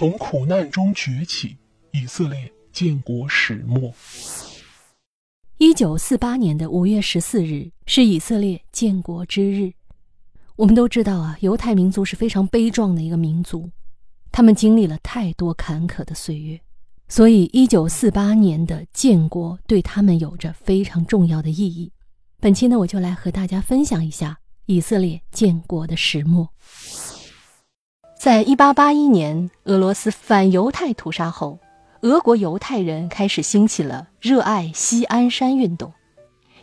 从苦难中崛起，以色列建国始末。一九四八年的五月十四日是以色列建国之日。我们都知道啊，犹太民族是非常悲壮的一个民族，他们经历了太多坎坷的岁月，所以一九四八年的建国对他们有着非常重要的意义。本期呢，我就来和大家分享一下以色列建国的始末。在一八八一年，俄罗斯反犹太屠杀后，俄国犹太人开始兴起了热爱西安山运动，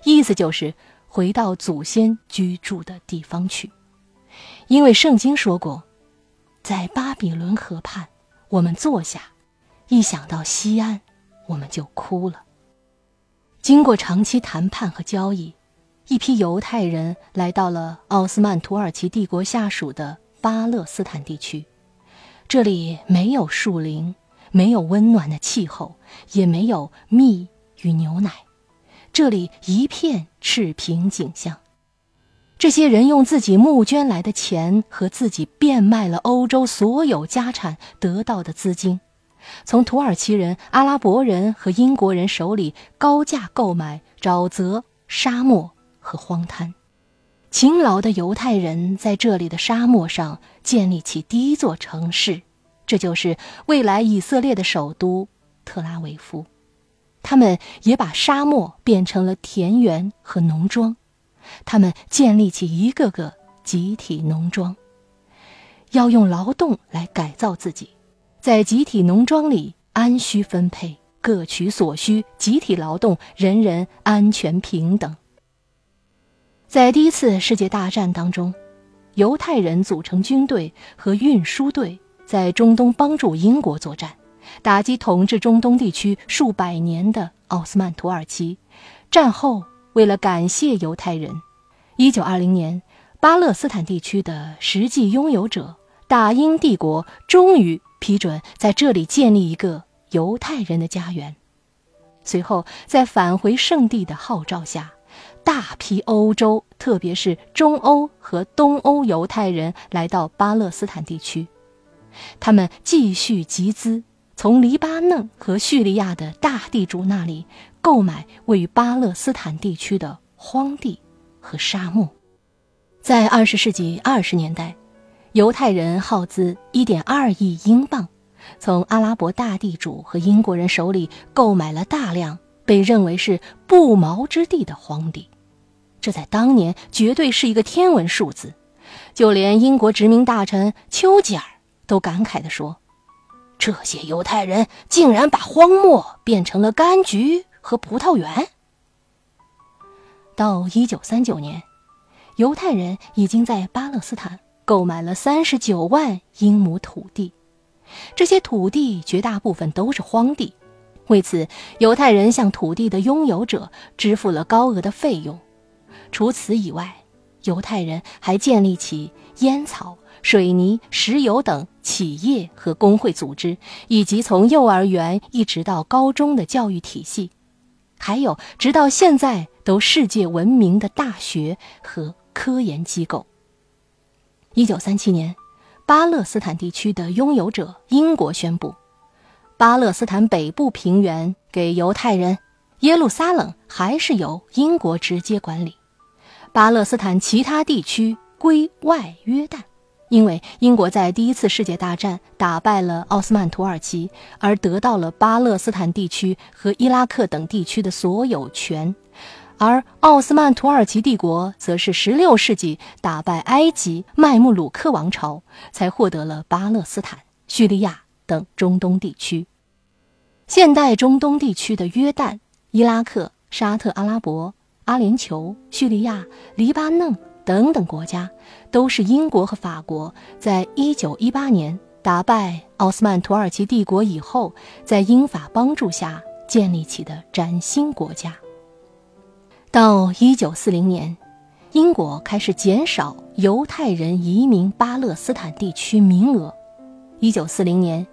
意思就是回到祖先居住的地方去。因为圣经说过，在巴比伦河畔，我们坐下，一想到西安，我们就哭了。经过长期谈判和交易，一批犹太人来到了奥斯曼土耳其帝国下属的。巴勒斯坦地区，这里没有树林，没有温暖的气候，也没有蜜与牛奶，这里一片赤贫景象。这些人用自己募捐来的钱和自己变卖了欧洲所有家产得到的资金，从土耳其人、阿拉伯人和英国人手里高价购买沼泽、沙漠和荒滩。勤劳的犹太人在这里的沙漠上建立起第一座城市，这就是未来以色列的首都特拉维夫。他们也把沙漠变成了田园和农庄，他们建立起一个个集体农庄，要用劳动来改造自己，在集体农庄里安需分配，各取所需，集体劳动，人人安全平等。在第一次世界大战当中，犹太人组成军队和运输队，在中东帮助英国作战，打击统治中东地区数百年的奥斯曼土耳其。战后，为了感谢犹太人，1920年，巴勒斯坦地区的实际拥有者大英帝国终于批准在这里建立一个犹太人的家园。随后，在返回圣地的号召下。大批欧洲，特别是中欧和东欧犹太人来到巴勒斯坦地区，他们继续集资，从黎巴嫩和叙利亚的大地主那里购买位于巴勒斯坦地区的荒地和沙漠。在二十世纪二十年代，犹太人耗资一点二亿英镑，从阿拉伯大地主和英国人手里购买了大量被认为是不毛之地的荒地。这在当年绝对是一个天文数字，就连英国殖民大臣丘吉尔都感慨地说：“这些犹太人竟然把荒漠变成了柑橘和葡萄园。”到一九三九年，犹太人已经在巴勒斯坦购买了三十九万英亩土地，这些土地绝大部分都是荒地，为此，犹太人向土地的拥有者支付了高额的费用。除此以外，犹太人还建立起烟草、水泥、石油等企业和工会组织，以及从幼儿园一直到高中的教育体系，还有直到现在都世界闻名的大学和科研机构。一九三七年，巴勒斯坦地区的拥有者英国宣布，巴勒斯坦北部平原给犹太人，耶路撒冷还是由英国直接管理。巴勒斯坦其他地区归外约旦，因为英国在第一次世界大战打败了奥斯曼土耳其，而得到了巴勒斯坦地区和伊拉克等地区的所有权，而奥斯曼土耳其帝国则是16世纪打败埃及麦穆鲁克王朝，才获得了巴勒斯坦、叙利亚等中东地区。现代中东地区的约旦、伊拉克、沙特阿拉伯。阿联酋、叙利亚、黎巴嫩等等国家，都是英国和法国在一九一八年打败奥斯曼土耳其帝国以后，在英法帮助下建立起的崭新国家。到一九四零年，英国开始减少犹太人移民巴勒斯坦地区名额。一九四零年，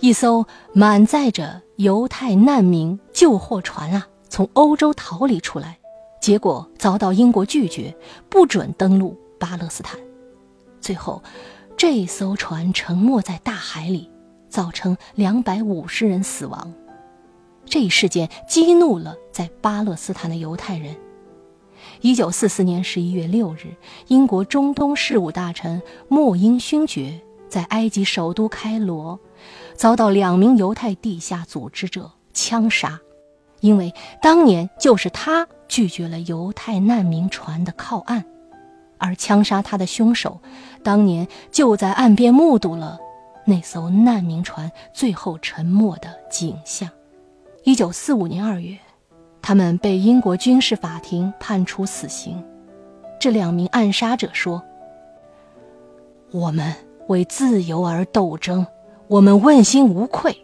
一艘满载着犹太难民救货船啊，从欧洲逃离出来。结果遭到英国拒绝，不准登陆巴勒斯坦。最后，这艘船沉没在大海里，造成两百五十人死亡。这一事件激怒了在巴勒斯坦的犹太人。一九四四年十一月六日，英国中东事务大臣莫因勋爵在埃及首都开罗遭到两名犹太地下组织者枪杀，因为当年就是他拒绝了犹太难民船的靠岸，而枪杀他的凶手当年就在岸边目睹了那艘难民船最后沉没的景象。一九四五年二月，他们被英国军事法庭判处死刑。这两名暗杀者说：“我们为自由而斗争，我们问心无愧。”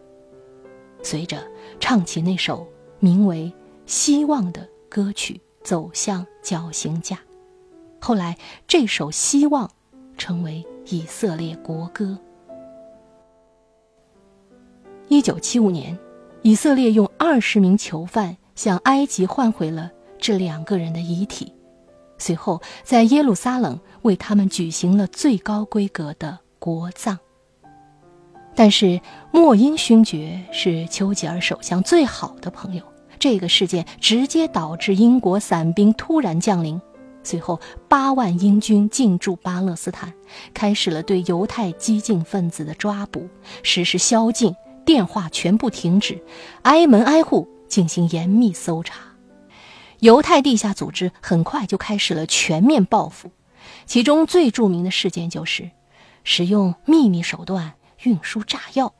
随着唱起那首名为《希望》的歌曲，走向绞刑架。后来，这首《希望》成为以色列国歌。一九七五年。以色列用二十名囚犯向埃及换回了这两个人的遗体，随后在耶路撒冷为他们举行了最高规格的国葬。但是莫因勋爵是丘吉尔首相最好的朋友，这个事件直接导致英国伞兵突然降临，随后八万英军进驻巴勒斯坦，开始了对犹太激进分子的抓捕，实施宵禁。电话全部停止，挨门挨户进行严密搜查。犹太地下组织很快就开始了全面报复，其中最著名的事件就是使用秘密手段运输炸药，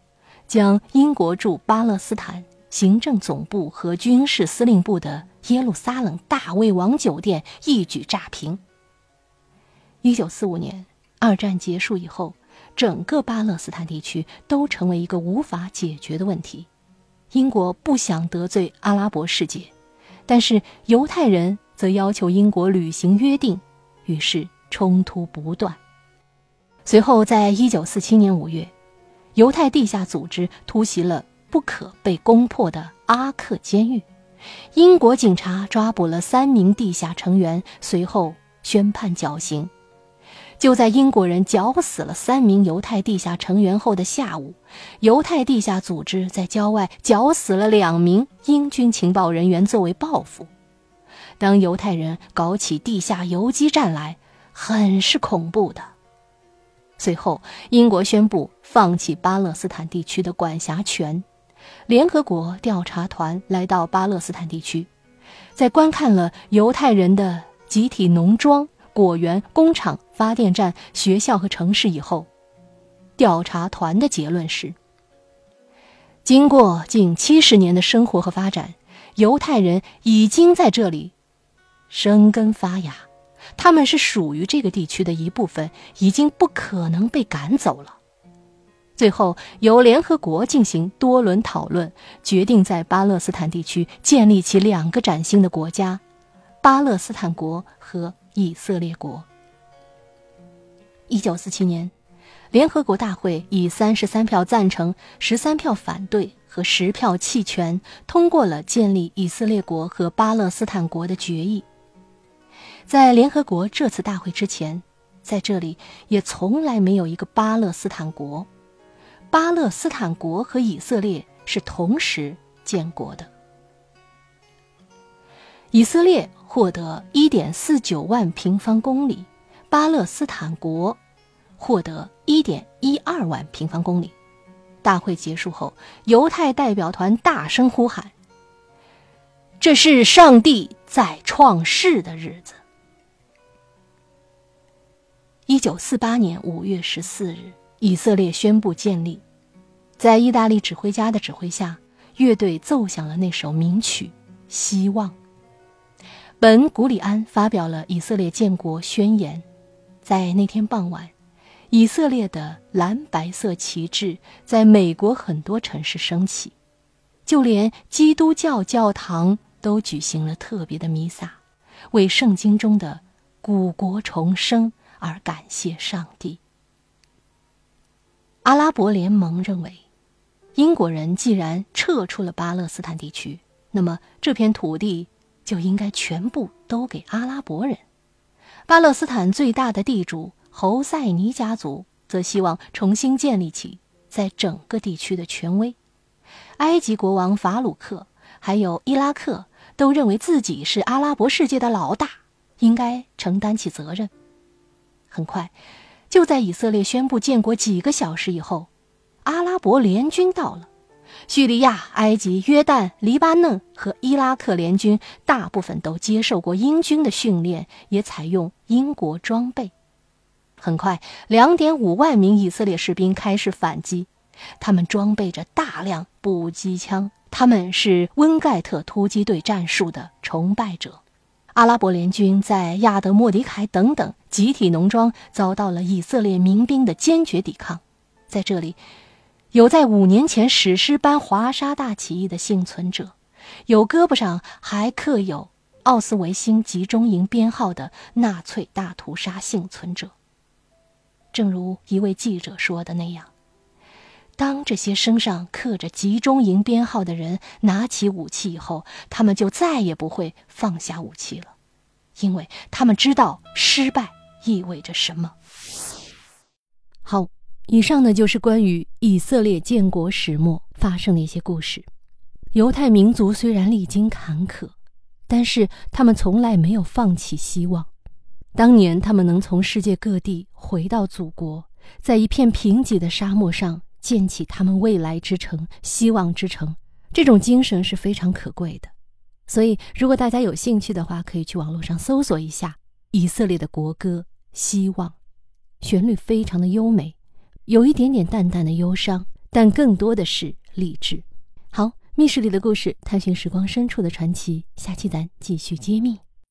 将英国驻巴勒斯坦行政总部和军事司令部的耶路撒冷大卫王酒店一举炸平。一九四五年，二战结束以后。整个巴勒斯坦地区都成为一个无法解决的问题。英国不想得罪阿拉伯世界，但是犹太人则要求英国履行约定，于是冲突不断。随后，在一九四七年五月，犹太地下组织突袭了不可被攻破的阿克监狱，英国警察抓捕了三名地下成员，随后宣判绞刑。就在英国人绞死了三名犹太地下成员后的下午，犹太地下组织在郊外绞死了两名英军情报人员作为报复。当犹太人搞起地下游击战来，很是恐怖的。随后，英国宣布放弃巴勒斯坦地区的管辖权，联合国调查团来到巴勒斯坦地区，在观看了犹太人的集体农庄。果园、工厂、发电站、学校和城市以后，调查团的结论是：经过近七十年的生活和发展，犹太人已经在这里生根发芽，他们是属于这个地区的一部分，已经不可能被赶走了。最后，由联合国进行多轮讨论，决定在巴勒斯坦地区建立起两个崭新的国家——巴勒斯坦国和。以色列国。一九四七年，联合国大会以三十三票赞成、十三票反对和十票弃权，通过了建立以色列国和巴勒斯坦国的决议。在联合国这次大会之前，在这里也从来没有一个巴勒斯坦国。巴勒斯坦国和以色列是同时建国的。以色列。获得一点四九万平方公里，巴勒斯坦国获得一点一二万平方公里。大会结束后，犹太代表团大声呼喊：“这是上帝在创世的日子。”一九四八年五月十四日，以色列宣布建立。在意大利指挥家的指挥下，乐队奏响了那首名曲《希望》。本·古里安发表了以色列建国宣言，在那天傍晚，以色列的蓝白色旗帜在美国很多城市升起，就连基督教教堂都举行了特别的弥撒，为圣经中的古国重生而感谢上帝。阿拉伯联盟认为，英国人既然撤出了巴勒斯坦地区，那么这片土地。就应该全部都给阿拉伯人。巴勒斯坦最大的地主侯赛尼家族则希望重新建立起在整个地区的权威。埃及国王法鲁克还有伊拉克都认为自己是阿拉伯世界的老大，应该承担起责任。很快，就在以色列宣布建国几个小时以后，阿拉伯联军到了。叙利亚、埃及、约旦、黎巴嫩和伊拉克联军大部分都接受过英军的训练，也采用英国装备。很快，两点五万名以色列士兵开始反击，他们装备着大量步机枪，他们是温盖特突击队战术的崇拜者。阿拉伯联军在亚德莫迪凯等等集体农庄遭到了以色列民兵的坚决抵抗，在这里。有在五年前史诗般华沙大起义的幸存者，有胳膊上还刻有奥斯维辛集中营编号的纳粹大屠杀幸存者。正如一位记者说的那样，当这些身上刻着集中营编号的人拿起武器以后，他们就再也不会放下武器了，因为他们知道失败意味着什么。好。以上呢，就是关于以色列建国始末发生的一些故事。犹太民族虽然历经坎坷，但是他们从来没有放弃希望。当年他们能从世界各地回到祖国，在一片贫瘠的沙漠上建起他们未来之城、希望之城，这种精神是非常可贵的。所以，如果大家有兴趣的话，可以去网络上搜索一下以色列的国歌《希望》，旋律非常的优美。有一点点淡淡的忧伤，但更多的是励志。好，密室里的故事，探寻时光深处的传奇。下期咱继续揭秘。